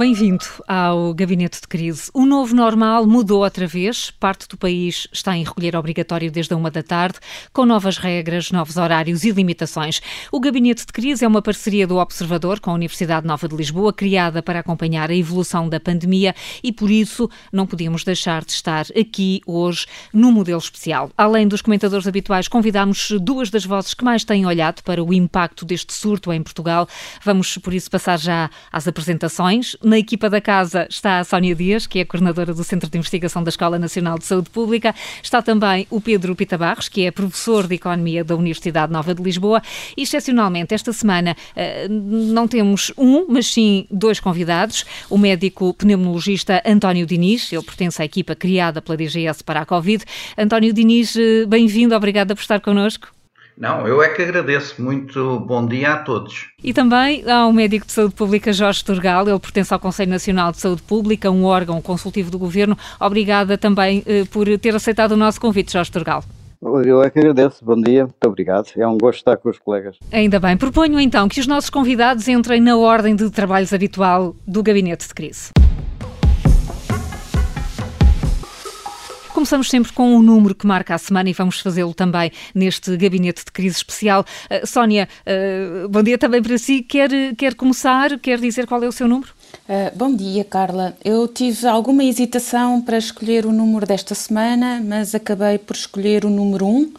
Bem-vindo ao Gabinete de Crise. O novo normal mudou outra vez. Parte do país está em recolher obrigatório desde a uma da tarde, com novas regras, novos horários e limitações. O Gabinete de Crise é uma parceria do Observador com a Universidade Nova de Lisboa, criada para acompanhar a evolução da pandemia e, por isso, não podíamos deixar de estar aqui hoje no modelo especial. Além dos comentadores habituais, convidámos duas das vozes que mais têm olhado para o impacto deste surto em Portugal. Vamos, por isso, passar já às apresentações. Na equipa da casa está a Sónia Dias, que é coordenadora do Centro de Investigação da Escola Nacional de Saúde Pública. Está também o Pedro Pita Barros, que é professor de Economia da Universidade Nova de Lisboa. E, excepcionalmente, esta semana eh, não temos um, mas sim dois convidados. O médico pneumologista António Diniz, ele pertence à equipa criada pela DGS para a Covid. António Diniz, eh, bem-vindo, obrigada por estar connosco. Não, eu é que agradeço. Muito bom dia a todos. E também ao médico de saúde pública Jorge Turgal, ele pertence ao Conselho Nacional de Saúde Pública, um órgão consultivo do governo. Obrigada também eh, por ter aceitado o nosso convite, Jorge Turgal. Eu é que agradeço. Bom dia, muito obrigado. É um gosto estar com os colegas. Ainda bem. Proponho então que os nossos convidados entrem na ordem de trabalhos habitual do Gabinete de Crise. Começamos sempre com um número que marca a semana e vamos fazê-lo também neste gabinete de crise especial. Uh, Sónia, uh, bom dia também para si. Quer, quer começar? Quer dizer qual é o seu número? Uh, bom dia, Carla. Eu tive alguma hesitação para escolher o número desta semana, mas acabei por escolher o número 1, um,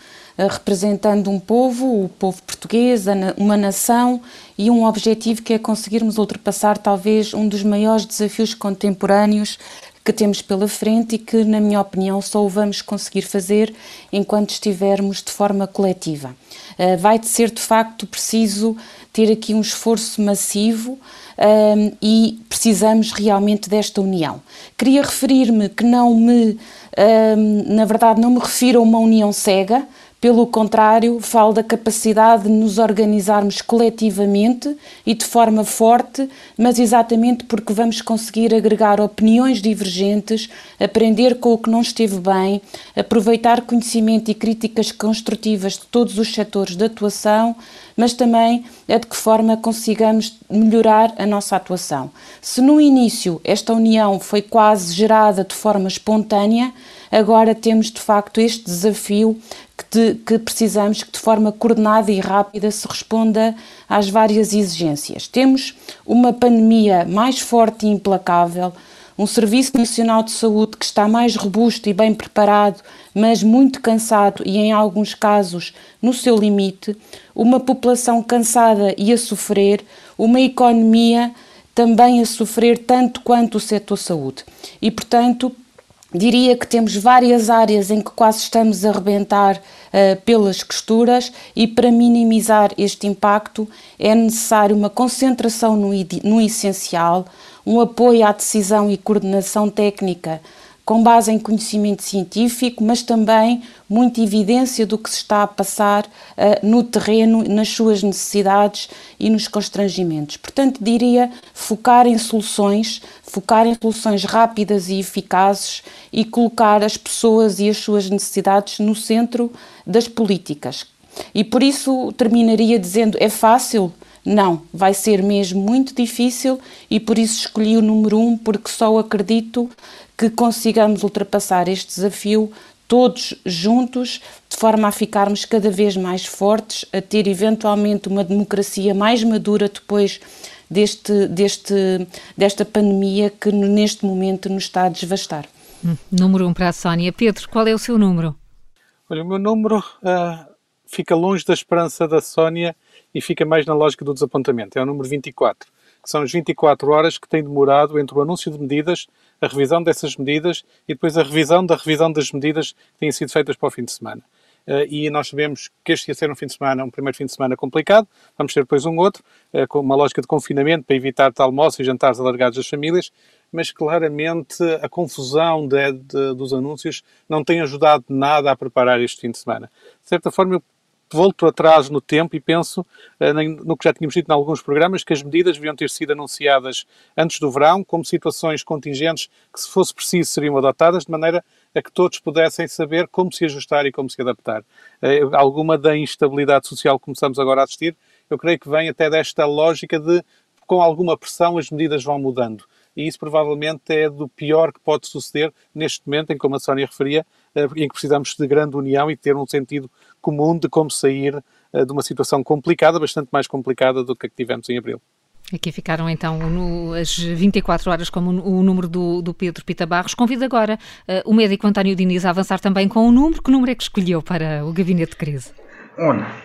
representando um povo, o povo português, uma nação e um objetivo que é conseguirmos ultrapassar talvez um dos maiores desafios contemporâneos que temos pela frente e que, na minha opinião, só o vamos conseguir fazer enquanto estivermos de forma coletiva. Uh, vai ser de facto preciso ter aqui um esforço massivo um, e precisamos realmente desta união. Queria referir-me que não me, um, na verdade, não me refiro a uma união cega, pelo contrário, falo da capacidade de nos organizarmos coletivamente e de forma forte, mas exatamente porque vamos conseguir agregar opiniões divergentes, aprender com o que não esteve bem, aproveitar conhecimento e críticas construtivas de todos os setores de atuação, mas também é de que forma consigamos melhorar a nossa atuação. Se no início esta união foi quase gerada de forma espontânea, agora temos de facto este desafio de, que precisamos que de forma coordenada e rápida se responda às várias exigências. Temos uma pandemia mais forte e implacável, um Serviço Nacional de Saúde que está mais robusto e bem preparado, mas muito cansado e, em alguns casos, no seu limite, uma população cansada e a sofrer, uma economia também a sofrer tanto quanto o setor saúde. E, portanto, diria que temos várias áreas em que quase estamos a rebentar uh, pelas costuras e para minimizar este impacto é necessário uma concentração no, no essencial, um apoio à decisão e coordenação técnica com base em conhecimento científico, mas também muita evidência do que se está a passar uh, no terreno, nas suas necessidades e nos constrangimentos. Portanto, diria focar em soluções, focar em soluções rápidas e eficazes e colocar as pessoas e as suas necessidades no centro das políticas. E por isso terminaria dizendo: é fácil? Não, vai ser mesmo muito difícil e por isso escolhi o número um, porque só acredito que consigamos ultrapassar este desafio todos juntos, de forma a ficarmos cada vez mais fortes, a ter eventualmente uma democracia mais madura depois deste, deste, desta pandemia que neste momento nos está a desvastar. Hum, número um para a Sónia. Pedro, qual é o seu número? Olha, o meu número uh, fica longe da esperança da Sónia e fica mais na lógica do desapontamento. É o número 24, que são as 24 horas que tem demorado entre o anúncio de medidas a revisão dessas medidas e depois a revisão da revisão das medidas que têm sido feitas para o fim de semana. Uh, e nós sabemos que este ia ser um fim de semana, um primeiro fim de semana complicado, vamos ter depois um outro, uh, com uma lógica de confinamento para evitar almoços e jantares alargados das famílias, mas claramente a confusão de, de, dos anúncios não tem ajudado nada a preparar este fim de semana. De certa forma, eu volto atrás no tempo e penso uh, no que já tínhamos dito em alguns programas, que as medidas deviam ter sido anunciadas antes do verão, como situações contingentes que, se fosse preciso, seriam adotadas, de maneira a que todos pudessem saber como se ajustar e como se adaptar. Uh, alguma da instabilidade social que começamos agora a assistir, eu creio que vem até desta lógica de, com alguma pressão, as medidas vão mudando. e isso provavelmente é do pior que pode suceder neste momento em como a Sónia referia, eh, em que precisamos de grande união e ter um sentido comum de como sair eh, de uma situação complicada, bastante mais complicada do que a que tivemos em abril. Aqui ficaram então no, as 24 horas como o número do, do Pedro Pita Barros. Convido agora uh, o médico António Diniz a avançar também com o número. Que número é que escolheu para o gabinete de crise?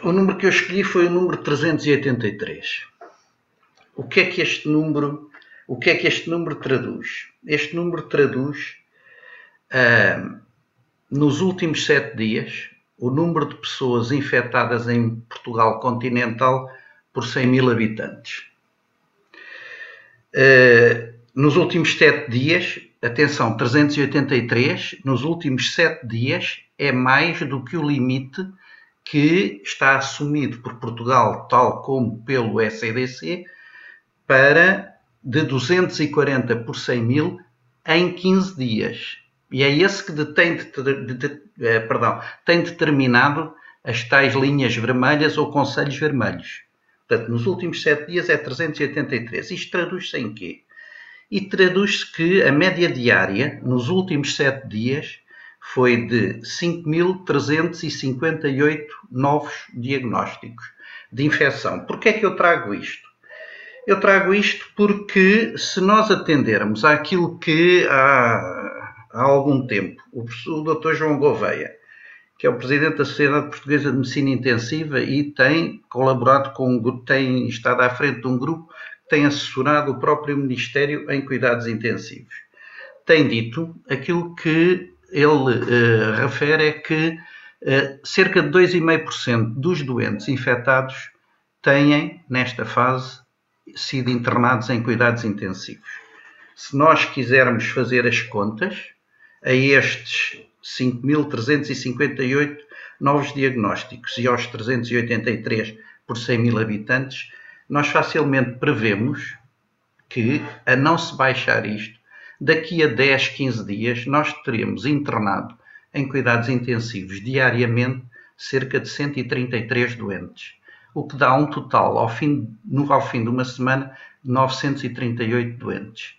O número que eu escolhi foi o número 383. O que é que este número, o que é que este número traduz? Este número traduz uh, nos últimos sete dias o número de pessoas infectadas em Portugal continental por 100 mil habitantes. Uh, nos últimos sete dias, atenção, 383, nos últimos sete dias é mais do que o limite que está assumido por Portugal, tal como pelo SEDC, para de 240 por 100 mil em 15 dias. E é esse que detém, de, de, de, eh, perdão, tem determinado as tais linhas vermelhas ou conselhos vermelhos. Portanto, nos últimos 7 dias é 383. Isto traduz-se em quê? E traduz-se que a média diária, nos últimos 7 dias, foi de 5.358 novos diagnósticos de infecção. Porquê é que eu trago isto? Eu trago isto porque se nós atendermos àquilo que há, há algum tempo o, o Dr. João Gouveia que é o presidente da Sociedade Portuguesa de Medicina Intensiva e tem colaborado com, tem estado à frente de um grupo que tem assessorado o próprio Ministério em cuidados intensivos. Tem dito aquilo que ele uh, refere é que uh, cerca de 2,5% dos doentes infectados têm, nesta fase, sido internados em cuidados intensivos. Se nós quisermos fazer as contas a estes 5.358 novos diagnósticos e aos 383 por 100 mil habitantes, nós facilmente prevemos que, a não se baixar isto, daqui a 10, 15 dias, nós teremos internado em cuidados intensivos diariamente cerca de 133 doentes, o que dá um total, ao fim, no, ao fim de uma semana, de 938 doentes.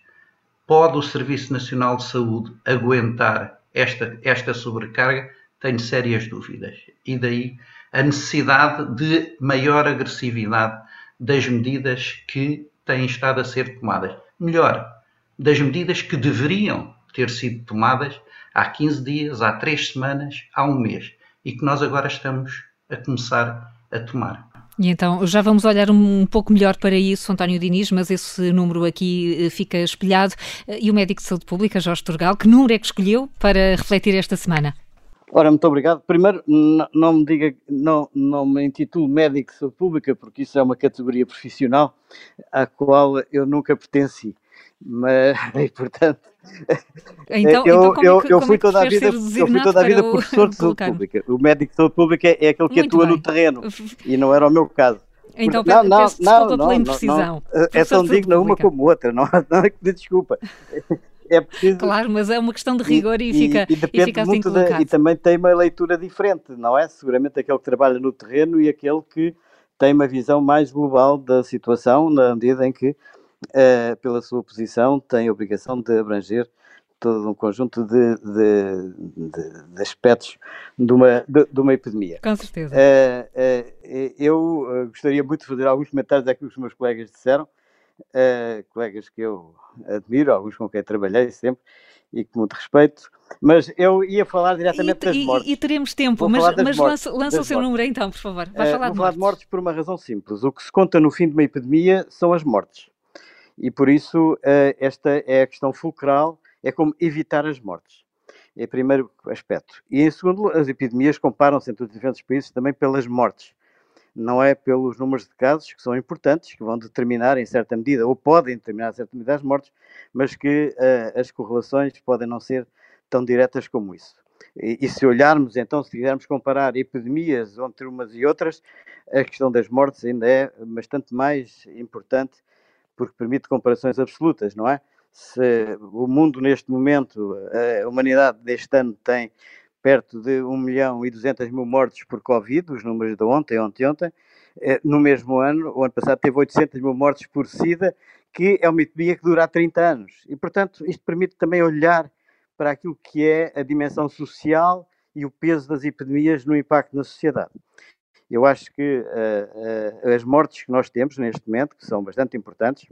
Pode o Serviço Nacional de Saúde aguentar esta, esta sobrecarga, tenho sérias dúvidas. E daí a necessidade de maior agressividade das medidas que têm estado a ser tomadas. Melhor, das medidas que deveriam ter sido tomadas há 15 dias, há 3 semanas, há um mês e que nós agora estamos a começar a tomar. E então já vamos olhar um pouco melhor para isso, António Diniz, mas esse número aqui eh, fica espelhado. Eh, e o médico de saúde pública, Jorge Turgal, que número é que escolheu para refletir esta semana? Ora, muito obrigado. Primeiro, não, me diga, não, não me intitulo médico de saúde pública, porque isso é uma categoria profissional à qual eu nunca pertenci. Mas, e, portanto, então, eu, então eu, é eu, fui toda a vida, eu fui toda a vida professor de saúde pública. O médico de saúde pública é aquele que Muito atua bem. no terreno e não era o meu caso. Então, não, não, peço não, desculpa não, pela imprecisão. Não, é tão digna uma como outra, não, não é que pedir desculpa. É preciso... Claro, mas é uma questão de rigor e, e fica, e, e depende e fica assim muito da, E também tem uma leitura diferente, não é? Seguramente aquele que trabalha no terreno e aquele que tem uma visão mais global da situação, na medida em que uh, pela sua posição, tem a obrigação de abranger todo um conjunto de, de, de, de aspectos de uma, de, uma epidemia. Com certeza. Uh, uh, eu gostaria muito de fazer alguns comentários daquilo que os meus colegas disseram, colegas que eu admiro, alguns com quem trabalhei sempre e com muito respeito, mas eu ia falar diretamente e, das mortes. E, teremos tempo, Vou mas, mas mortes, lança, lança o seu mortes. número então, por favor. Vai falar de falar de mortes por uma razão simples. O que se conta no fim de uma epidemia são as mortes e por isso eh, esta é a questão fulcral, é como evitar as mortes. É o primeiro aspecto. E em segundo, as epidemias comparam-se entre os diferentes países também pelas mortes. Não é pelos números de casos, que são importantes, que vão determinar em certa medida, ou podem determinar em certa medida as mortes, mas que uh, as correlações podem não ser tão diretas como isso. E, e, se olharmos, então, se quisermos comparar epidemias entre umas e outras, a questão das mortes ainda é bastante mais importante porque permite comparações absolutas, não é? Se o mundo neste momento, a humanidade deste ano tem perto de 1 milhão e 200 mil mortes por Covid, os números de ontem, ontem, ontem, eh, no mesmo ano, o ano passado teve 800 mil mortes por SIDA, que é uma epidemia que dura há 30 anos. E, portanto, isto permite também olhar para aquilo que é a dimensão social e o peso das epidemias no impacto na sociedade. Eu acho que uh, uh, as mortes que nós temos neste momento, que são bastante importantes,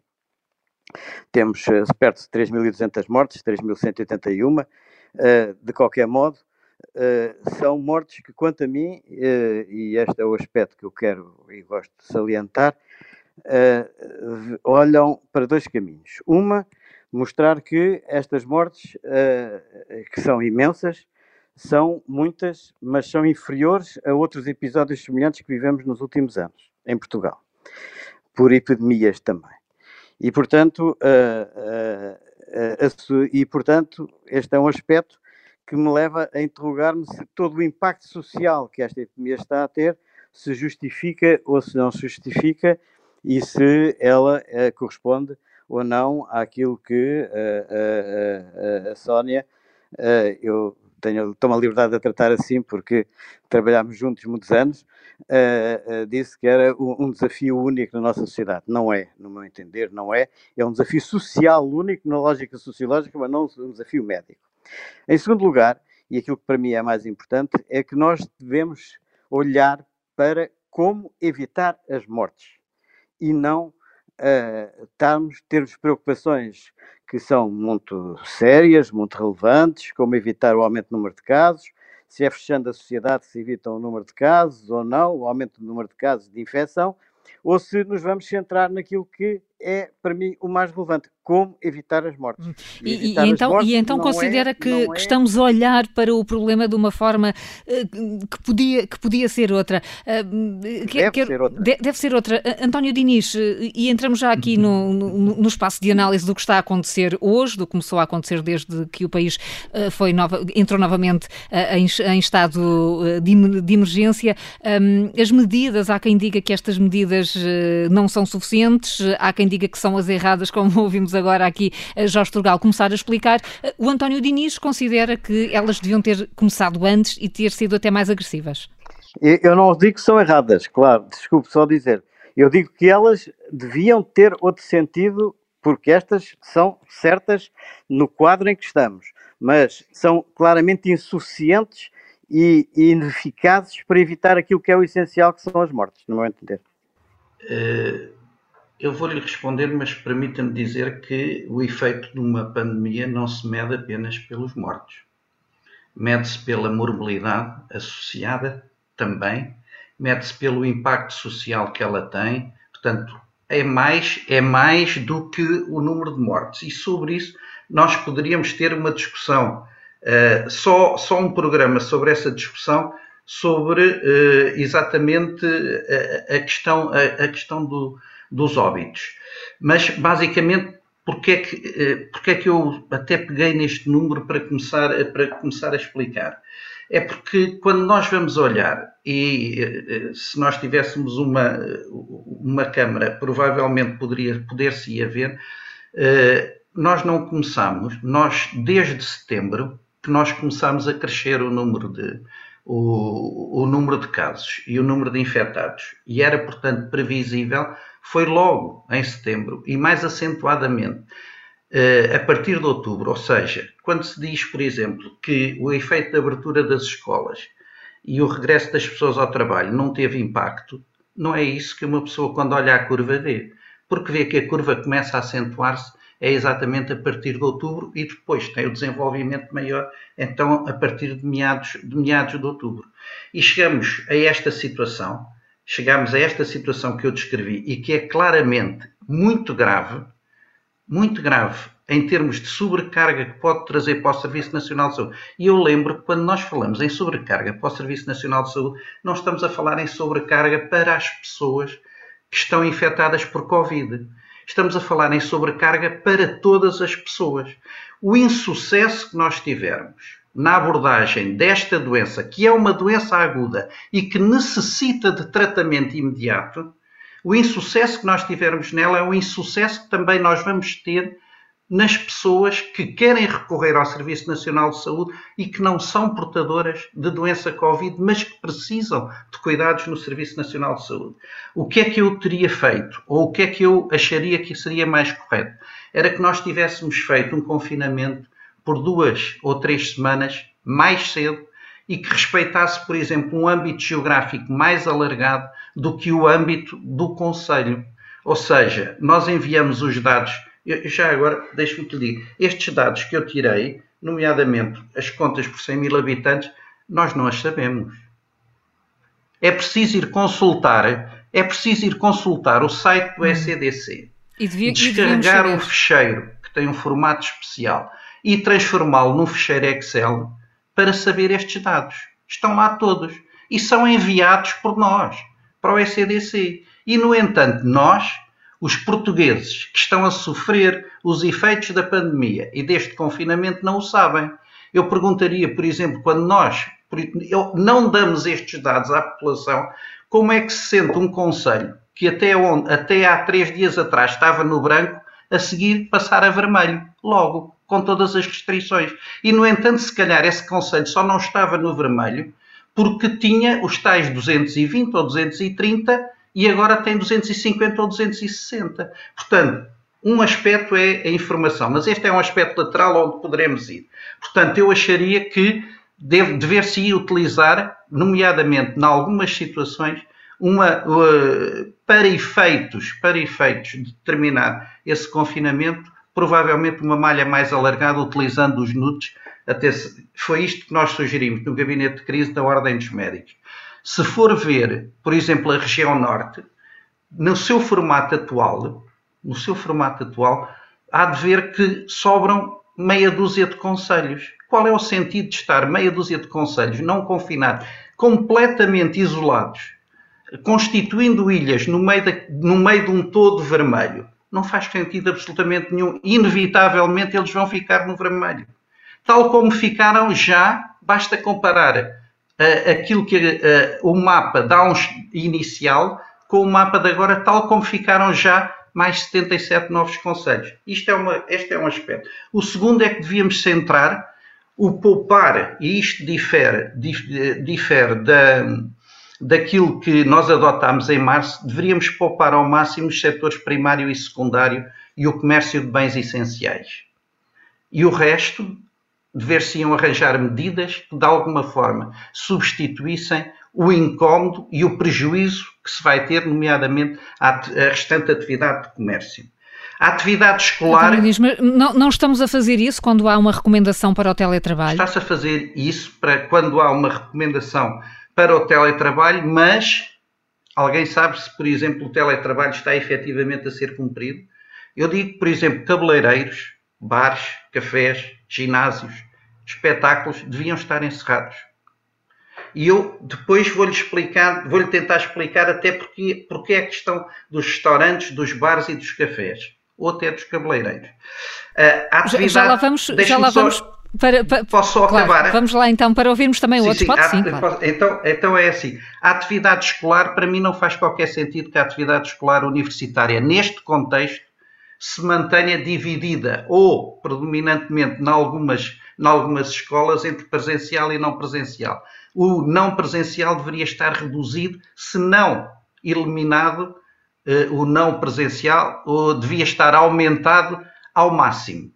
temos uh, perto de 3.200 mortes, 3.181, de qualquer modo, são mortes que, quanto a mim, e este é o aspecto que eu quero e gosto de salientar, olham para dois caminhos. Uma, mostrar que estas mortes, que são imensas, são muitas, mas são inferiores a outros episódios semelhantes que vivemos nos últimos anos, em Portugal, por epidemias também. E, portanto, uh, uh, uh, e, portanto este é um aspecto que me leva a interrogar-me se todo o impacto social que esta epidemia está a ter se justifica ou se não se justifica e se ela corresponde ou não àquilo que a Sónia, eu tenho, tomo a liberdade de tratar assim porque trabalhámos juntos muitos anos, uh, uh, disse que era um, um, desafio único na nossa sociedade. Não é, no meu entender, não é. É um desafio social único na lógica sociológica, mas não um desafio médico. Em segundo lugar, e aquilo que para mim é mais importante, é que nós devemos olhar para como evitar as mortes e não uh, estarmos, termos preocupações que são muito sérias, muito relevantes, como evitar o aumento do número de casos, se é fechando a sociedade se evita o número de casos ou não, o aumento do número de casos de infecção, ou se nos vamos centrar naquilo que é, para mim, o mais relevante. Como evitar as mortes. Hum. E, e, e então, mortes e então considera é, que, que estamos a olhar para o problema de uma forma uh, que, podia, que podia ser outra. Uh, deve, que, ser outra. De, deve ser outra. Uh, António Diniz, e entramos já aqui no, no, no, espaço de análise do que está a acontecer hoje, do que começou a acontecer desde que o país foi nova, entrou novamente em, em, estado de, de emergência. Um, as medidas, há quem diga que estas medidas não são suficientes, há quem diga que são as erradas, como ouvimos agora aqui Jorge Turgal começar a explicar. O António Diniz considera que elas deviam ter começado antes e ter sido até mais agressivas. Eu não digo que são erradas, claro, desculpe só dizer. Eu digo que elas deviam ter outro sentido, porque estas são certas no quadro em que estamos, mas são claramente insuficientes e ineficazes para evitar aquilo que é o essencial, que são as mortes, no meu entender. Uh, eu vou-lhe responder, mas permita-me dizer que o efeito de uma pandemia não se mede apenas pelos mortos. Mede-se pela morbilidade associada também, mede-se pelo impacto social que ela tem, portanto, é mais, é mais do que o número de mortes. E sobre isso nós poderíamos ter uma discussão, uh, só, só um programa sobre essa discussão, sobre uh, exatamente a, a, questão, a, a questão do, dos óbitos. Mas, basicamente, porque é, que, eh, porque é que eu até peguei neste número para começar, para começar a explicar? É porque quando nós vamos olhar, e eh, se nós tivéssemos uma, uma câmara, provavelmente poderia, poder-se ia ver, eh, nós não começamos, nós desde setembro, que nós começamos a crescer o número de, o, o número de casos e o número de infectados. E era, portanto, previsível foi logo em setembro e mais acentuadamente uh, a partir de outubro. Ou seja, quando se diz, por exemplo, que o efeito da abertura das escolas e o regresso das pessoas ao trabalho não teve impacto, não é isso que uma pessoa, quando olha a curva, vê. Porque vê que a curva começa a acentuar-se é exatamente a partir de outubro e depois tem o desenvolvimento maior, então, a partir de meados de, meados de outubro. E chegamos a esta situação chegamos a esta situação que eu descrevi e que é claramente muito grave, muito grave em termos de sobrecarga que pode trazer para o Serviço Nacional de Saúde. E eu lembro que quando nós falamos em sobrecarga para o Serviço Nacional de Saúde, não estamos a falar em sobrecarga para as pessoas que estão infectadas por Covid. Estamos a falar em sobrecarga para todas as pessoas. O insucesso que nós tivermos na abordagem desta doença, que é uma doença aguda e que necessita de tratamento imediato, o insucesso que nós tivermos nela é o insucesso que também nós vamos ter nas pessoas que querem recorrer ao Serviço Nacional de Saúde e que não são portadoras de doença Covid, mas que precisam de cuidados no Serviço Nacional de Saúde. O que é que eu teria feito? Ou o que é que eu acharia que seria mais correto? Era que nós tivéssemos feito um confinamento por duas ou três semanas mais cedo e que respeitasse, por exemplo, um âmbito geográfico mais alargado do que o âmbito do Conselho. Ou seja, nós enviamos os dados eu, já agora, deixe-me te dizer, estes dados que eu tirei, nomeadamente as contas por 100 mil habitantes, nós não as sabemos. É preciso ir consultar, é preciso ir consultar o site do hum. e devia, descarregar um ficheiro que tem um formato especial e transformá-lo num ficheiro Excel para saber estes dados. Estão lá todos e são enviados por nós para o ECDC. E, no entanto, nós os portugueses que estão a sofrer os efeitos da pandemia e deste confinamento não o sabem. Eu perguntaria, por exemplo, quando nós não damos estes dados à população, como é que se sente um conselho que até, onde, até há três dias atrás estava no branco, a seguir passar a vermelho, logo, com todas as restrições. E, no entanto, se calhar esse conselho só não estava no vermelho porque tinha os tais 220 ou 230 e agora tem 250 ou 260. Portanto, um aspecto é a informação, mas este é um aspecto lateral onde poderemos ir. Portanto, eu acharia que deve, dever-se utilizar, nomeadamente em algumas situações, uma, uh, para, efeitos, para efeitos de determinar esse confinamento, provavelmente uma malha mais alargada, utilizando os NUTs. Até se, foi isto que nós sugerimos no gabinete de crise da Ordem dos Médicos. Se for ver, por exemplo, a região norte, no seu formato atual, no seu formato atual, há de ver que sobram meia dúzia de conselhos. Qual é o sentido de estar meia dúzia de conselhos não confinados, completamente isolados, constituindo ilhas no meio, de, no meio de um todo vermelho? Não faz sentido absolutamente nenhum. Inevitavelmente eles vão ficar no vermelho. Tal como ficaram já, basta comparar uh, aquilo que uh, o mapa dá um inicial com o mapa de agora, tal como ficaram já mais 77 novos conselhos. Isto é uma, este é um aspecto. O segundo é que devíamos centrar o poupar, e isto difere, difere da, daquilo que nós adotámos em março, deveríamos poupar ao máximo os setores primário e secundário e o comércio de bens essenciais. E o resto dever-se-iam arranjar medidas que, de alguma forma, substituíssem o incómodo e o prejuízo que se vai ter, nomeadamente, à, restante atividade de comércio. A atividade escolar. Então, não, não, estamos a fazer isso quando há uma recomendação para o teletrabalho? Está-se a fazer isso para quando há uma recomendação para o teletrabalho, mas alguém sabe se, por exemplo, o teletrabalho está efetivamente a ser cumprido? Eu digo, por exemplo, cabeleireiros, bares, cafés, ginásios, espetáculos deviam estar encerrados. E eu depois vou-lhe explicar, vou-lhe tentar explicar até porque, porque é a questão dos restaurantes, dos bares e dos cafés, ou até dos cabeleireiros. Uh, já, lá vamos, já lá vamos para, para, posso só claro, acabar? Vamos lá então para ouvirmos também sim, outros. Sim, Pode sim, claro. então, então é assim, a atividade escolar para mim não faz qualquer sentido que a atividade escolar universitária neste contexto se mantenha dividida ou predominantemente em algumas, em algumas escolas entre presencial e não presencial. O não presencial deveria estar reduzido, se não eliminado, eh, o não presencial ou devia estar aumentado ao máximo.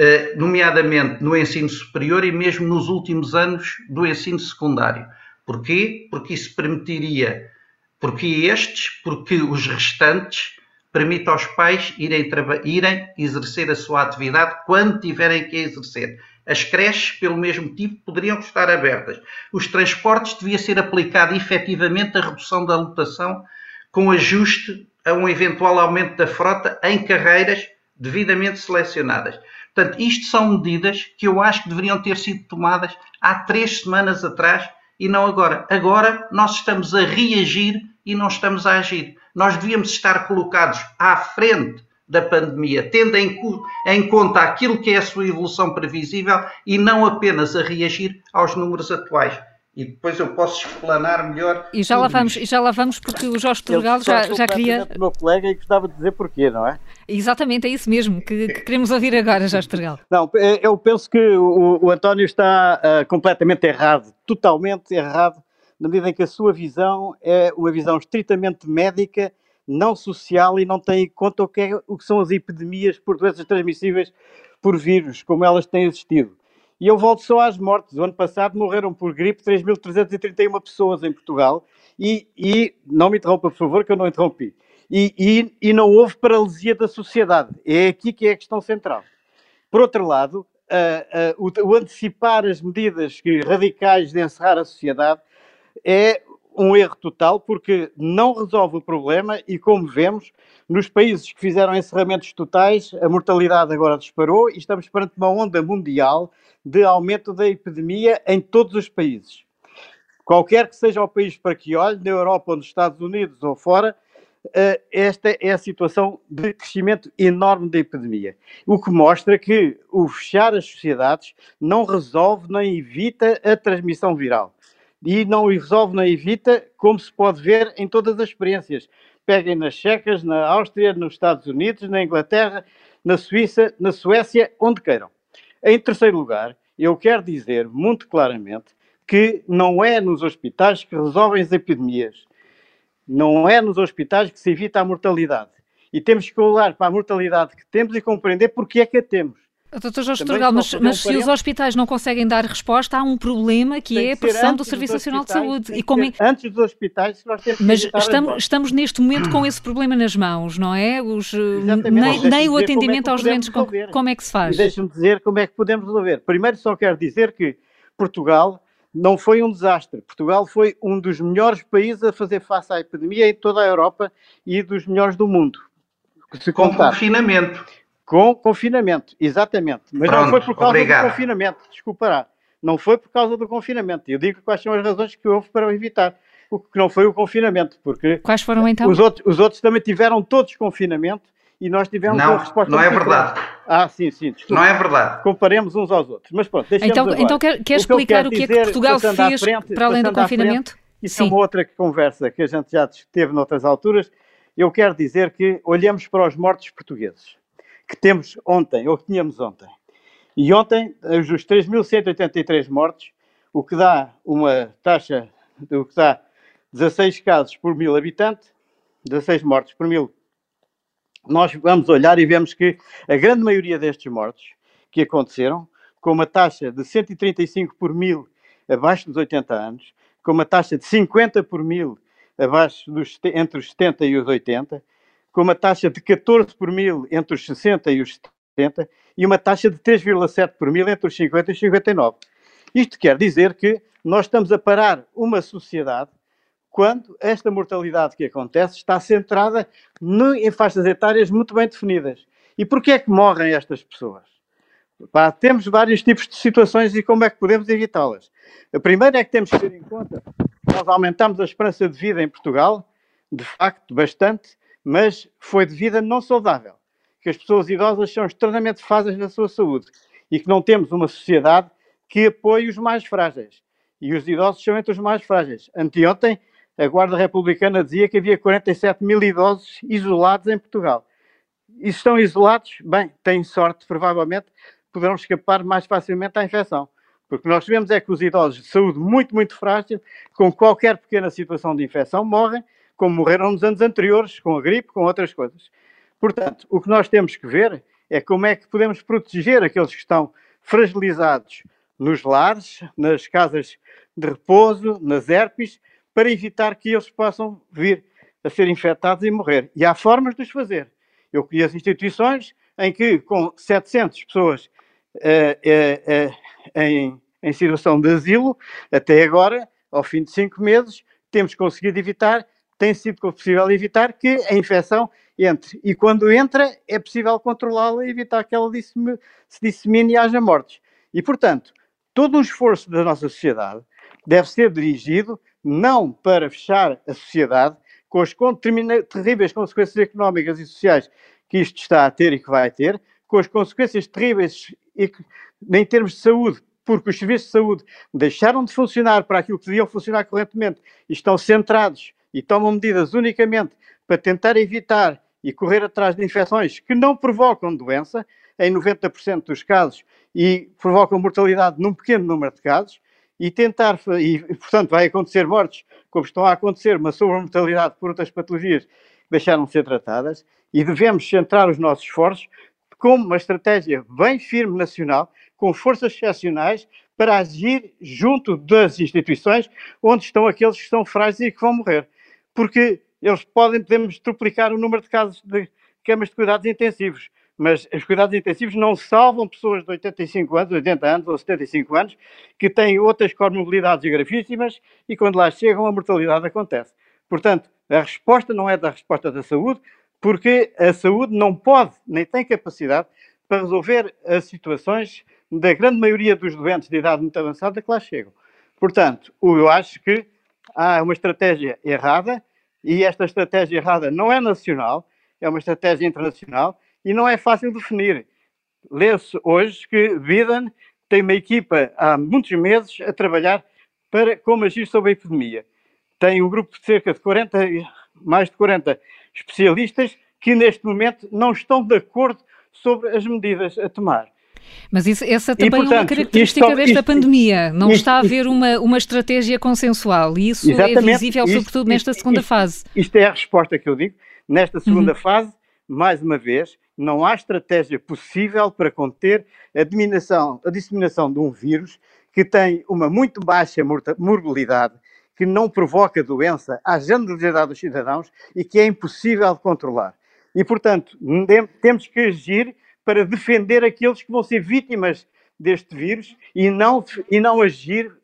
Eh, nomeadamente no ensino superior e mesmo nos últimos anos do ensino secundário. Porquê? Porque isso permitiria, porque estes, porque os restantes permite aos pais irem, irem exercer a sua atividade quando tiverem que exercer. As creches, pelo mesmo motivo, poderiam estar abertas. Os transportes devia ser aplicado efetivamente a redução da lotação com ajuste a um eventual aumento da frota em carreiras devidamente selecionadas. Portanto, isto são medidas que eu acho que deveriam ter sido tomadas há três semanas atrás e não agora. Agora nós estamos a reagir e não estamos a agir nós devíamos estar colocados à frente da pandemia, tendo em, em, conta aquilo que é a sua evolução previsível e não apenas a reagir aos números atuais. E depois eu posso explanar melhor. E já lá vamos, e já lá vamos porque o Jorge Turgal já, já queria. O meu colega e gostava de dizer porquê, não é? Exatamente, é isso mesmo que, que queremos ouvir agora, Jorge Turgal. Não, é, eu penso que o, o António está uh, completamente errado, totalmente errado, na medida em que a sua visão é uma visão estritamente médica, não social e não tem em conta o que, é, o que são as epidemias por doenças transmissíveis por vírus, como elas têm existido. E eu volto só às mortes. O ano passado morreram por gripe 3.331 pessoas em Portugal e, e, não me interrompa, por favor, que eu não interrompi. E, e, e, não houve paralisia da sociedade. É aqui que é a questão central. Por outro lado, uh, uh, o, o, antecipar as medidas radicais de encerrar a sociedade é um erro total, porque não resolve o problema e, como vemos, nos países que fizeram encerramentos totais, a mortalidade agora disparou e estamos perante uma onda mundial de aumento da epidemia em todos os países. Qualquer que seja o país para que olhe, na Europa nos Estados Unidos ou fora, eh, esta é a situação de crescimento enorme da epidemia. O que mostra que o fechar as sociedades não resolve nem evita a transmissão viral. E não resolve nem evita, como se pode ver em todas as experiências. Peguem nas Checas, na Áustria, nos Estados Unidos, na Inglaterra, na Suíça, na Suécia, onde queiram. Em terceiro lugar, eu quero dizer muito claramente que não é nos hospitais que resolvem as epidemias. Não é nos hospitais que se evita a mortalidade. E temos que olhar para a mortalidade que temos e compreender porque é que a temos. Doutor Jorge Turgal, mas, mas se os hospitais não conseguem dar resposta, há um problema que é a pressão do Serviço Nacional de Saúde. E como... Antes dos hospitais, nós temos Mas estamos, estamos neste momento com esse problema nas mãos, não é? Os, nem, nem o atendimento é aos doentes, como, como é que se faz? Deixe-me dizer como é que podemos resolver. Primeiro, só quero dizer que Portugal não foi um desastre. Portugal foi um dos melhores países a fazer face à epidemia em toda a Europa e dos melhores do mundo. Se com confinamento. Com confinamento, exatamente. Mas Pronto, não foi por causa obrigado. do confinamento, desculpará. Não foi por causa do confinamento. Eu digo quais são as razões que houve para evitar o que não foi o confinamento, porque quais foram então? Os outros, os outros também tiveram todos confinamento e nós tivemos não, uma resposta. Não é verdade. Ah, sim, sim. Desculpa. Não é verdade. Comparemos uns aos outros. Mas pronto, Então, agora. então quer, quer explicar o que, é que Portugal fez frente, para além do confinamento? Frente, isso sim. é uma outra conversa que a gente já teve noutras alturas. Eu quero dizer que olhamos para os mortos portugueses que temos ontem, ou que tínhamos ontem. E ontem, os 3.183 mortos, o que dá uma taxa, o que dá 16 casos por mil habitantes, 16 mortos por mil. Nós vamos olhar e vemos que a grande maioria destes mortos que aconteceram, com uma taxa de 135 por mil abaixo dos 80 anos, com uma taxa de 50 por mil abaixo dos, entre os 70 e os 80, com uma taxa de 14 por mil entre os 60 e os 70 e uma taxa de 3,7 por mil entre os 50 e os 59. Isto quer dizer que nós estamos a parar uma sociedade quando esta mortalidade que acontece está centrada no, em faixas etárias muito bem definidas. E porquê é que morrem estas pessoas? Pá, temos vários tipos de situações e como é que podemos evitá-las. A primeira é que temos que ter em conta que nós aumentamos a esperança de vida em Portugal, de facto, bastante, mas foi de vida não saudável. Que as pessoas idosas são extremamente fáceis na sua saúde e que não temos uma sociedade que apoie os mais frágeis. E os idosos são entre os mais frágeis. Anteontem, a Guarda Republicana dizia que havia 47 mil idosos isolados em Portugal. E se estão isolados, bem, têm sorte, provavelmente, poderão escapar mais facilmente à infecção. Porque nós vemos é que os idosos de saúde muito, muito frágil, com qualquer pequena situação de infecção, morrem como morreram nos anos anteriores, com a gripe, com outras coisas. Portanto, o que nós temos que ver é como é que podemos proteger aqueles que estão fragilizados nos lares, nas casas de repouso, nas herpes, para evitar que eles possam vir a ser infectados e morrer. E há formas de os fazer. Eu conheço instituições em que, com 700 pessoas uh, uh, uh, em, em situação de asilo, até agora, ao fim de cinco meses, temos conseguido evitar tem sido possível evitar que a infecção entre. E quando entra, é possível controlá-la e evitar que ela se dissemine e haja mortes. E, portanto, todo um esforço da nossa sociedade deve ser dirigido não para fechar a sociedade com as terríveis consequências económicas e sociais que isto está a ter e que vai ter, com as consequências terríveis em termos de saúde porque os serviços de saúde deixaram de funcionar para aquilo que deviam funcionar corretamente e estão centrados e tomam medidas unicamente para tentar evitar e correr atrás de infecções que não provocam doença, em 90% dos casos, e provocam mortalidade num pequeno número de casos, e tentar, e portanto vai acontecer mortes, como estão a acontecer, uma sobremortalidade por outras patologias que deixaram de ser tratadas, e devemos centrar os nossos esforços com uma estratégia bem firme nacional, com forças excepcionais, para agir junto das instituições onde estão aqueles que são frágeis e que vão morrer. Porque eles podem, podemos triplicar o número de casos de camas de cuidados intensivos, mas os cuidados intensivos não salvam pessoas de 85 anos, 80 anos ou 75 anos que têm outras comorbilidades gravíssimas e quando lá chegam a mortalidade acontece. Portanto, a resposta não é da resposta da saúde, porque a saúde não pode nem tem capacidade para resolver as situações da grande maioria dos doentes de idade muito avançada que lá chegam. Portanto, eu acho que há uma estratégia errada e esta estratégia errada não é nacional, é uma estratégia internacional e não é fácil definir. Lê-se hoje que Biden tem uma equipa há muitos meses a trabalhar para como agir sobre a epidemia. Tem um grupo de cerca de 40, mais de 40 especialistas que neste momento não estão de acordo sobre as medidas a tomar. Mas isso, essa também e, portanto, é uma característica isto, desta isto, pandemia. Não isto, está a haver uma, uma estratégia consensual e isso é visível, sobretudo nesta segunda fase. Isto é a resposta que eu digo. Nesta segunda uhum. fase, mais uma vez, não há estratégia possível para conter a disseminação, a disseminação de um vírus que tem uma muito baixa morbilidade, que não provoca doença à generalidade dos cidadãos e que é impossível de controlar. E, portanto, temos que agir para defender aqueles que vão ser vítimas deste vírus e não, e não agir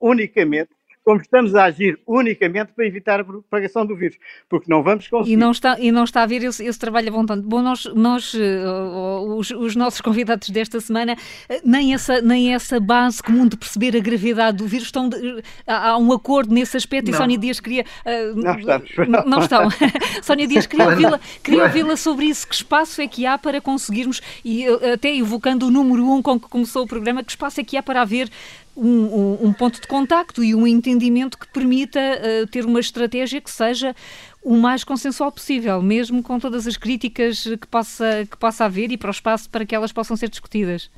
unicamente como estamos a agir unicamente para evitar a propagação do vírus, porque não vamos conseguir. E não está, e não está a haver esse, esse trabalho a vontade. Bom, nós, nós uh, os, os, nossos convidados desta semana, uh, nem, essa, nem essa base comum de perceber a gravidade do vírus, estão de, uh, há um acordo nesse aspecto não. e Sónia Dias queria... não estamos. Não, não estão. Sónia Dias queria ouvi-la queria ouvi sobre isso. Que espaço é que há para conseguirmos, e até evocando o número um com que começou o programa, que espaço é que há para haver um, um, um, ponto de contacto e um entendimento que permita uh, ter uma estratégia que seja o mais consensual possível, mesmo com todas as críticas que possa, que possa haver e para o espaço para que elas possam ser discutidas.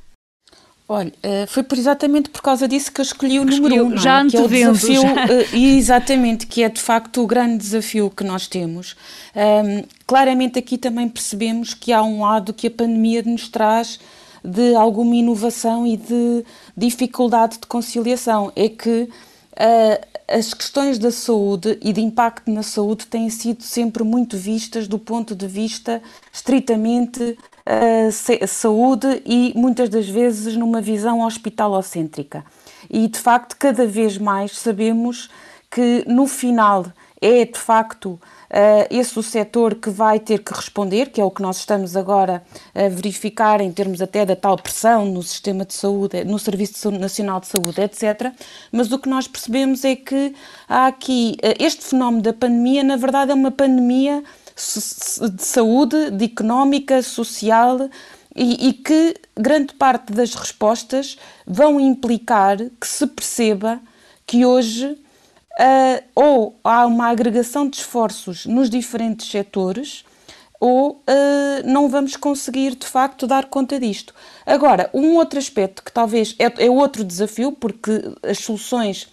Olha, eh, foi por exatamente por causa disso que eu escolhi o número 1, um, já é? que é o desafio, já. Eh, exatamente, que é de facto o grande desafio que nós temos. Um, claramente aqui também percebemos que há um lado que a pandemia nos traz de alguma inovação e de dificuldade de conciliação. É que uh, as questões da saúde e de impacto na saúde têm sido sempre muito vistas do ponto de vista estritamente uh, saúde e muitas das vezes numa visão hospitalocêntrica. E de facto, cada vez mais sabemos que no final é de facto uh, esse o setor que vai ter que responder, que é o que nós estamos agora a verificar em termos até da tal pressão no sistema de saúde, no Serviço Nacional de Saúde, etc. Mas o que nós percebemos é que há aqui uh, este fenómeno da pandemia, na verdade, é uma pandemia de saúde, de económica, social. E, e, que grande parte das respostas vão implicar que se perceba que hoje uh, ou há uma agregação de esforços nos diferentes setores, ou uh, não vamos conseguir de facto dar conta disto. Agora, um outro aspecto que talvez é, é outro desafio, porque as soluções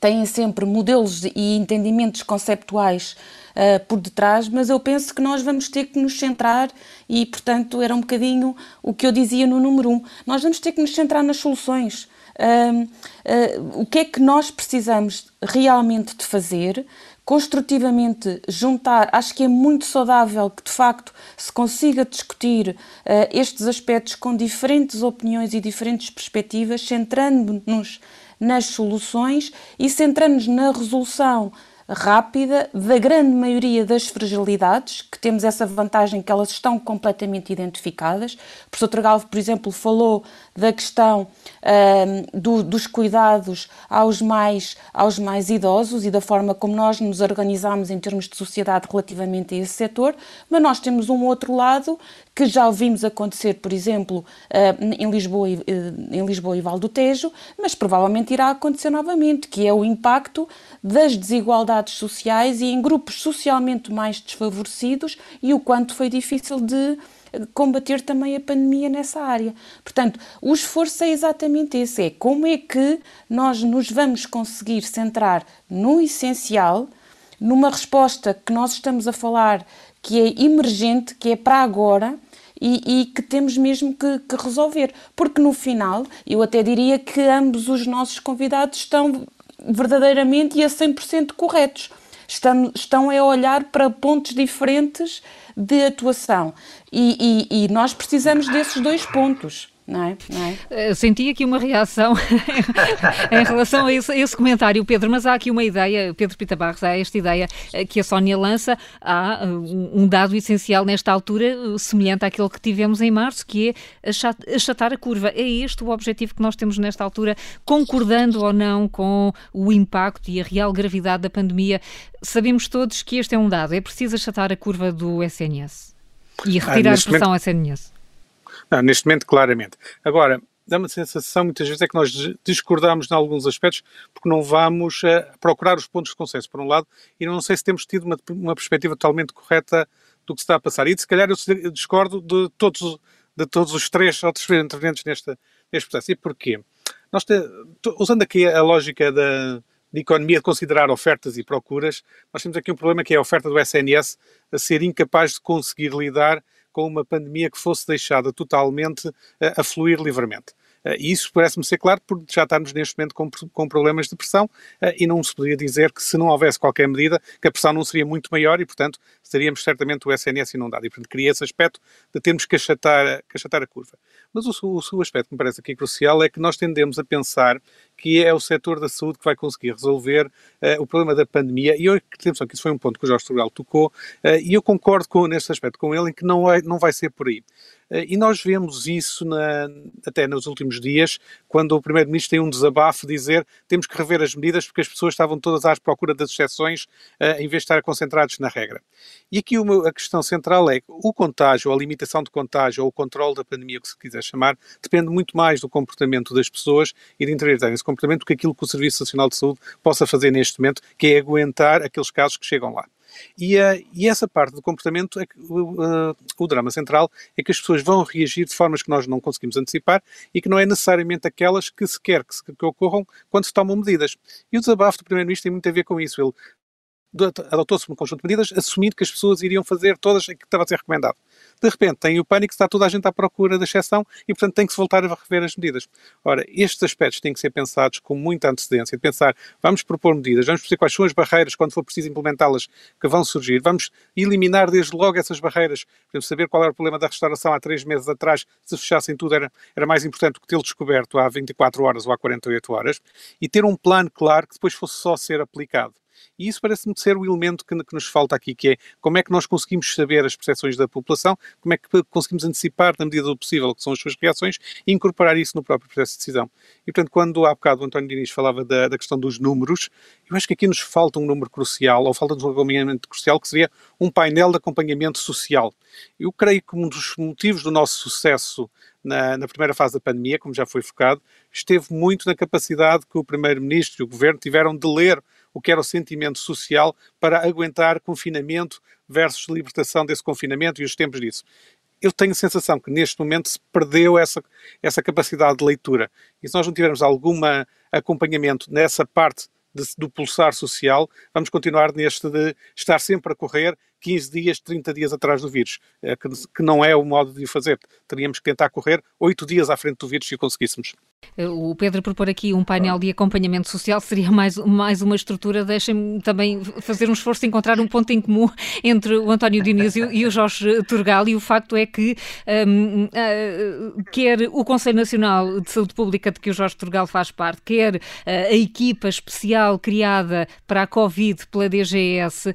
têm sempre modelos e entendimentos conceptuais uh, por detrás, mas eu penso que nós vamos ter que nos centrar, e portanto era um bocadinho o que eu dizia no número um, nós vamos ter que nos centrar nas soluções uh, o que é que nós precisamos realmente de fazer, construtivamente juntar, acho que é muito saudável que de facto se consiga discutir uh, estes aspectos com diferentes opiniões e diferentes perspectivas, centrando-nos nas soluções e centrando-nos na resolução rápida da grande maioria das fragilidades, que temos essa vantagem que elas estão completamente identificadas. O professor Tragalvo, por exemplo, falou da questão uh, do, dos cuidados aos mais, aos mais idosos e da forma como nós nos organizamos em termos de sociedade relativamente a esse setor, mas nós temos um outro lado que já ouvimos acontecer, por exemplo, em, Lisboa, uh, em Lisboa e Val do Tejo, mas provavelmente irá acontecer novamente, que é o impacto das desigualdades sociais e em grupos socialmente mais desfavorecidos e o quanto foi difícil de combater também a pandemia nessa área. Portanto, o esforço é exatamente esse: é como é que nós nos vamos conseguir centrar no essencial, numa resposta que nós estamos a falar que é emergente, que é para agora. E, e, que temos mesmo que, que, resolver. Porque no final, eu até diria que ambos os nossos convidados estão verdadeiramente e a 100% corretos. Estão, estão a olhar para pontos diferentes de atuação. E, e, e nós precisamos desses dois pontos. Não é? Não é? Eh, senti aqui uma reação em relação a esse, a esse, comentário, Pedro, mas há aqui uma ideia, Pedro Pita Barros, há esta ideia eh, que a Sónia lança, há eh, um dado essencial nesta altura, semelhante àquele que tivemos em março, que é achatar a curva. É este o objetivo que nós temos nesta altura, concordando ou não com o impacto e a real gravidade da pandemia. Sabemos todos que este é um dado, é preciso achatar a curva do SNS e retirar ah, a pressão momento... SNS. Não, neste momento, claramente. Agora, dá uma sensação muitas vezes é que nós discordamos em alguns aspectos porque não vamos uh, procurar os pontos de consenso, por um lado, e não sei se temos tido uma, uma perspectiva totalmente correta do que se está a passar. E se calhar eu discordo de todos, de todos os três outros intervenientes neste, neste processo. E porquê? Nós te, usando aqui a lógica da, de economia de considerar ofertas e procuras, nós temos aqui um problema que é a oferta do SNS a ser incapaz de conseguir lidar com uma pandemia que fosse deixada totalmente eh, a fluir livremente. Eh, e isso parece-me ser claro, porque já estamos neste momento com, com problemas de pressão eh, e não se poderia dizer que se não houvesse qualquer medida, que a pressão não seria muito maior e, portanto, teríamos certamente o SNS inundado. E, portanto, queria esse aspecto de termos que achatar, que achatar a curva. Mas o, o, o aspecto que me parece aqui crucial é que nós tendemos a pensar que é o setor da saúde que vai conseguir resolver uh, o problema da pandemia. E eu, atenção, que isso foi um ponto que o Jorge Turgal tocou, uh, e eu concordo com, nesse aspecto com ele, em que não, é, não vai ser por aí. Uh, e nós vemos isso na, até nos últimos dias, quando o Primeiro-Ministro tem um desabafo, dizer temos que rever as medidas porque as pessoas estavam todas à procura das exceções, em vez de estar concentrados na regra. E aqui uma, a questão central é o contágio, a limitação de contágio ou o controle da pandemia, que se quiser chamar, depende muito mais do comportamento das pessoas e de interiorizarem comportamento do que aquilo que o Serviço Nacional de Saúde possa fazer neste momento, que é aguentar aqueles casos que chegam lá. E, uh, e, essa parte do comportamento, é que, uh, o drama central é que as pessoas vão reagir de formas que nós não conseguimos antecipar e que não é necessariamente aquelas que se quer que, se, que ocorram quando se tomam medidas. E o desabafo do Primeiro-Ministro tem muito a ver com isso. Ele adotou-se um conjunto de medidas, assumindo que as pessoas iriam fazer todas o que estava a ser recomendado. De repente tem o pânico, está toda a gente à procura da exceção e, portanto, tem que se voltar a rever as medidas. Ora, estes aspectos têm que ser pensados com muita antecedência, de pensar, vamos propor medidas, vamos perceber quais são as barreiras, quando for preciso implementá-las, que vão surgir, vamos eliminar desde logo essas barreiras, por exemplo, saber qual era o problema da restauração há três meses atrás, se fechassem tudo era, era mais importante do que tê-lo descoberto há 24 horas ou há 48 horas, e ter um plano claro que depois fosse só ser aplicado. E isso parece-me ser o elemento que, que, nos falta aqui, que é como é que nós conseguimos saber as percepções da população, como é que conseguimos antecipar, na medida do possível, que são as suas reações e incorporar isso no próprio processo de decisão. E, portanto, quando há bocado o António Diniz falava da, da questão dos números, eu acho que aqui nos falta um número crucial, ou falta-nos um acompanhamento crucial, que seria um painel de acompanhamento social. Eu creio que um dos motivos do nosso sucesso na, na, primeira fase da pandemia, como já foi focado, esteve muito na capacidade que o Primeiro-Ministro e o Governo tiveram de ler o que era o sentimento social para aguentar confinamento versus libertação desse confinamento e os tempos disso. Eu tenho a sensação que neste momento se perdeu essa, essa capacidade de leitura. E se nós não tivermos algum acompanhamento nessa parte de, do pulsar social, vamos continuar neste de estar sempre a correr 15 dias, 30 dias atrás do vírus, eh, que, que não é o modo de o fazer. Teríamos que tentar correr 8 dias à frente do vírus se o conseguíssemos. O Pedro propor aqui um painel de acompanhamento social seria mais, mais uma estrutura. Deixem-me também fazer um esforço de encontrar um ponto em comum entre o António Dionísio e o Jorge Turgal. E o facto é que um, uh, ah, quer o Conselho Nacional de Saúde Pública, de que o Jorge Turgal faz parte, quer uh, a equipa especial criada para a Covid pela DGS,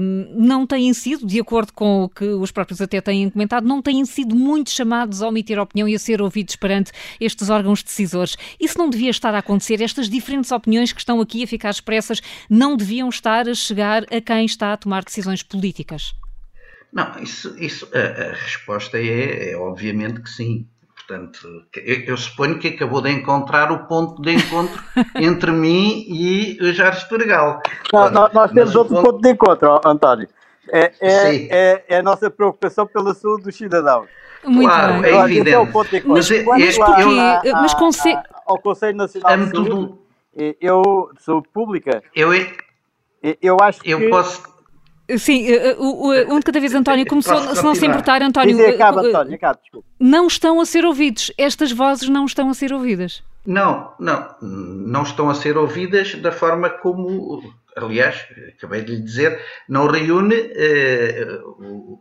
um, não têm sido, de acordo com o que os próprios até têm comentado, não têm sido muito chamados a omitir opinião e a ser ouvidos perante estes órgãos decisores isso não devia estar a acontecer? Estas diferentes opiniões que estão aqui a ficar expressas não deviam estar a chegar a quem está a tomar decisões políticas? Não, isso, isso a, a resposta é, é obviamente que sim. Portanto, eu, eu, suponho que acabou de encontrar o ponto de encontro entre mim e o Jorge Turgal. Não, nós, nós temos outro ponto... ponto de encontro, António. É, é, é, é, a nossa preocupação pela saúde dos cidadãos. Muito claro, bem. é evidente. É mas, mas, mas porquê? Mas consegue... Ao Conselho Nacional de Saúde, eu, de Saúde Pública, eu, eu acho que... Eu posso... Sim, onde um cada vez António começou, se não se importar, António, Dizer, acaba, António acaba, não estão a ser ouvidos. Estas vozes não estão a ser ouvidas. Não, não, não estão a ser ouvidas da forma como aliás, acabei de lhe dizer, não reúne, eh,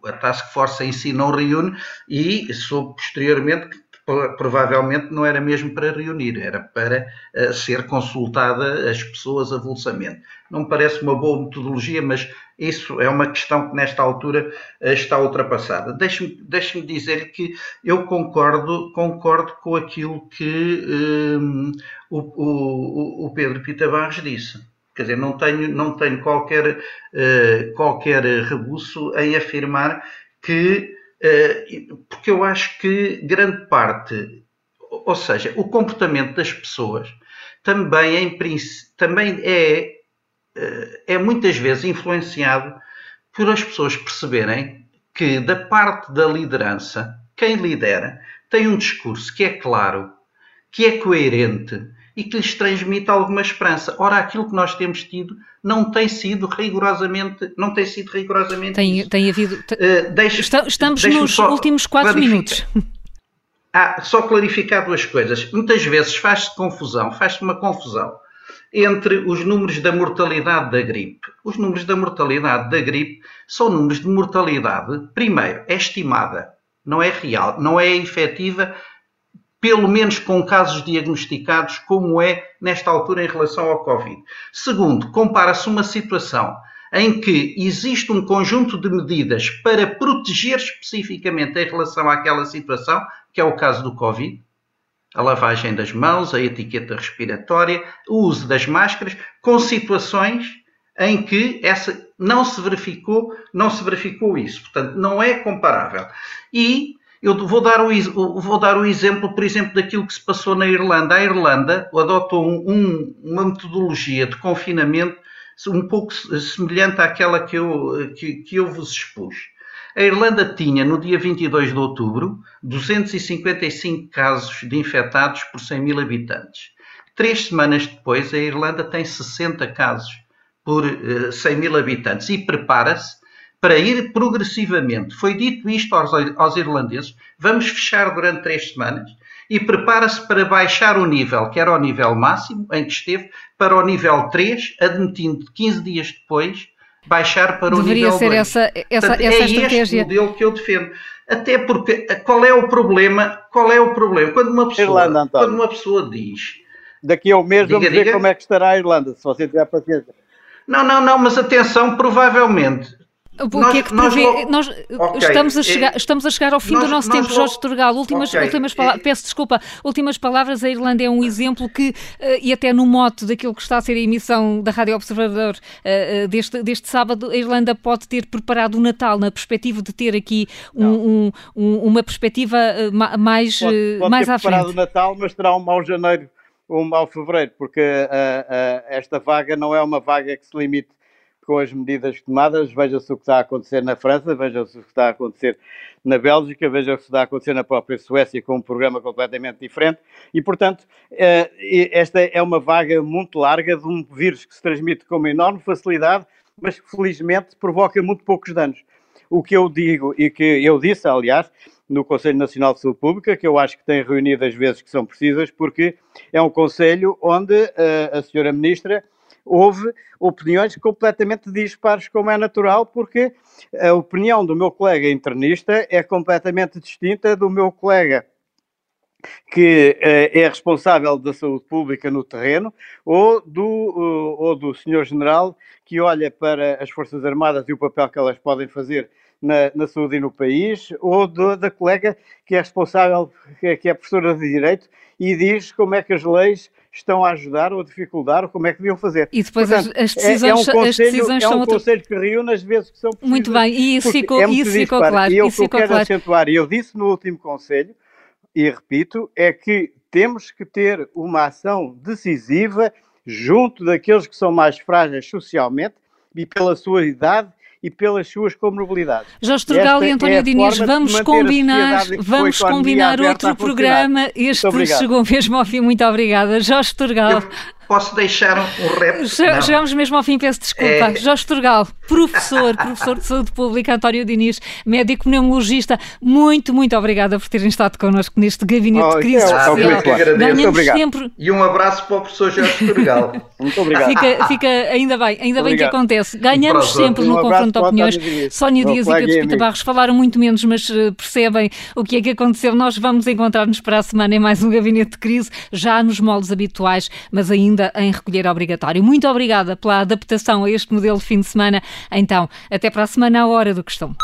a Task Force em si não reúne e soube posteriormente que provavelmente não era mesmo para reunir, era para uh, ser consultada as pessoas avulsamente. Não me parece uma boa metodologia, mas isso é uma questão que nesta altura uh, está ultrapassada. Deixe-me deixe dizer que eu concordo, concordo com aquilo que um, o, o, o Pedro Pita Barros disse. Quer dizer, não tenho, não tenho qualquer, uh, qualquer rebuço em afirmar que, uh, porque eu acho que grande parte, ou seja, o comportamento das pessoas também, em, também é, uh, é muitas vezes influenciado por as pessoas perceberem que da parte da liderança, quem lidera tem um discurso que é claro, que é coerente, e que lhes transmite alguma esperança. Ora, aquilo que nós temos tido não tem sido rigorosamente, não tem sido rigorosamente tem, isso. Tem havido... Uh, deixe, estamos nos últimos quatro minutos. Ah, só clarificar duas coisas. Muitas vezes faz-se confusão, faz-se uma confusão entre os números da mortalidade da gripe. Os números da mortalidade da gripe são números de mortalidade, primeiro, é estimada, não é real, não é efetiva pelo menos com casos diagnosticados, como é nesta altura em relação ao Covid. Segundo, compara-se uma situação em que existe um conjunto de medidas para proteger especificamente em relação àquela situação, que é o caso do Covid, a lavagem das mãos, a etiqueta respiratória, o uso das máscaras, com situações em que essa não se verificou, não se verificou isso. Portanto, não é comparável. E eu vou dar, o, vou dar o exemplo, por exemplo, daquilo que se passou na Irlanda. A Irlanda adotou um, uma metodologia de confinamento um pouco semelhante àquela que eu, que, que eu vos expus. A Irlanda tinha, no dia 22 de outubro, 255 casos de infectados por 100 mil habitantes. Três semanas depois, a Irlanda tem 60 casos por 100 eh, mil habitantes e prepara-se para ir progressivamente. Foi dito isto aos, aos irlandeses: vamos fechar durante três semanas e prepara-se para baixar o nível, que era o nível máximo em que esteve, para o nível 3, admitindo 15 dias depois baixar para Deveria o nível 2. Deveria ser essa, essa, Portanto, essa é estratégia. este modelo que eu defendo. Até porque qual é o problema? Qual é o problema? Quando uma pessoa, Irlanda, quando uma pessoa diz Daqui a um mês diga, vamos ver diga. como é que estará a Irlanda, se você tiver paciência. Não, não, não, mas atenção, provavelmente o nós, que é que nós, nós okay. estamos, a chegar, estamos a chegar ao fim nós, do nosso tempo, Jorge Turgal. Últimas, okay. últimas palavras, peço desculpa, últimas palavras. A Irlanda é um exemplo que, uh, e até no mote daquilo que está a ser a emissão da Rádio Observador uh, deste, deste sábado, a Irlanda pode ter preparado o Natal na perspectiva de ter aqui um, um, um, uma perspectiva mais, pode, pode mais ter à frente. preparado o Natal, mas terá um mau janeiro ou um mau fevereiro, porque uh, esta vaga não é uma vaga que se limite com as medidas tomadas, veja-se o que está a acontecer na França, veja-se o que está a acontecer na Bélgica, veja-se o que está a acontecer na própria Suécia com um programa completamente diferente e, portanto, eh, esta é uma vaga muito larga de um vírus que se transmite com uma enorme facilidade, mas que felizmente provoca muito poucos danos. O que eu digo e que eu disse, aliás, no Conselho Nacional de Saúde Pública, que eu acho que tem reunido as vezes que são precisas, porque é um conselho onde uh, a senhora Ministra houve opiniões completamente dispares, como é natural, porque a opinião do meu colega internista é completamente distinta do meu colega que uh, é responsável da saúde pública no terreno, ou do, uh, ou do senhor general que olha para as Forças Armadas e o papel que elas podem fazer na, na saúde e no país, ou do, da colega que é responsável, que é, que é professora de Direito, e diz como é que as leis estão a ajudar ou a dificultar, ou como é que deviam fazer. E depois Portanto, as, decisões, é, é um conselho, as decisões é um são conselho que reúne as vezes que são possíveis. Muito bem, e isso ficou, é isso ficou claro. E eu, isso que eu quero claro. acentuar, e eu disse no último conselho, e repito, é que temos que ter uma ação decisiva junto daqueles que são mais frágeis socialmente e pela sua idade e pelas suas comorbilidades. Jorge Turgal e António é Diniz, vamos combinar, vamos combinar outro programa. Este chegou mesmo ao fim. Muito obrigada. Jorge Turgal. Eu posso deixar um, rap? Chegamos mesmo ao fim, peço desculpa. É... Jorge Turgal, professor, professor de saúde pública, António Diniz, médico pneumologista, muito, muito obrigada por terem estado connosco neste gabinete oh, de crise é, social. Ganhamos sempre. E um abraço para o professor Jorge Turgal. muito obrigado. Fica, fica ainda bem, ainda bem que acontece. Ganhamos sempre no um confronto de opiniões. Sónia Dias e Pedro Pita Barros falaram muito menos, mas uh, percebem o que é que aconteceu. Nós vamos encontrar-nos para a semana em mais um gabinete de crise, já nos moldes habituais, mas ainda em recolher obrigatório. Muito obrigada pela adaptação a este modelo de fim de semana. Então, até para a semana, à hora do costume.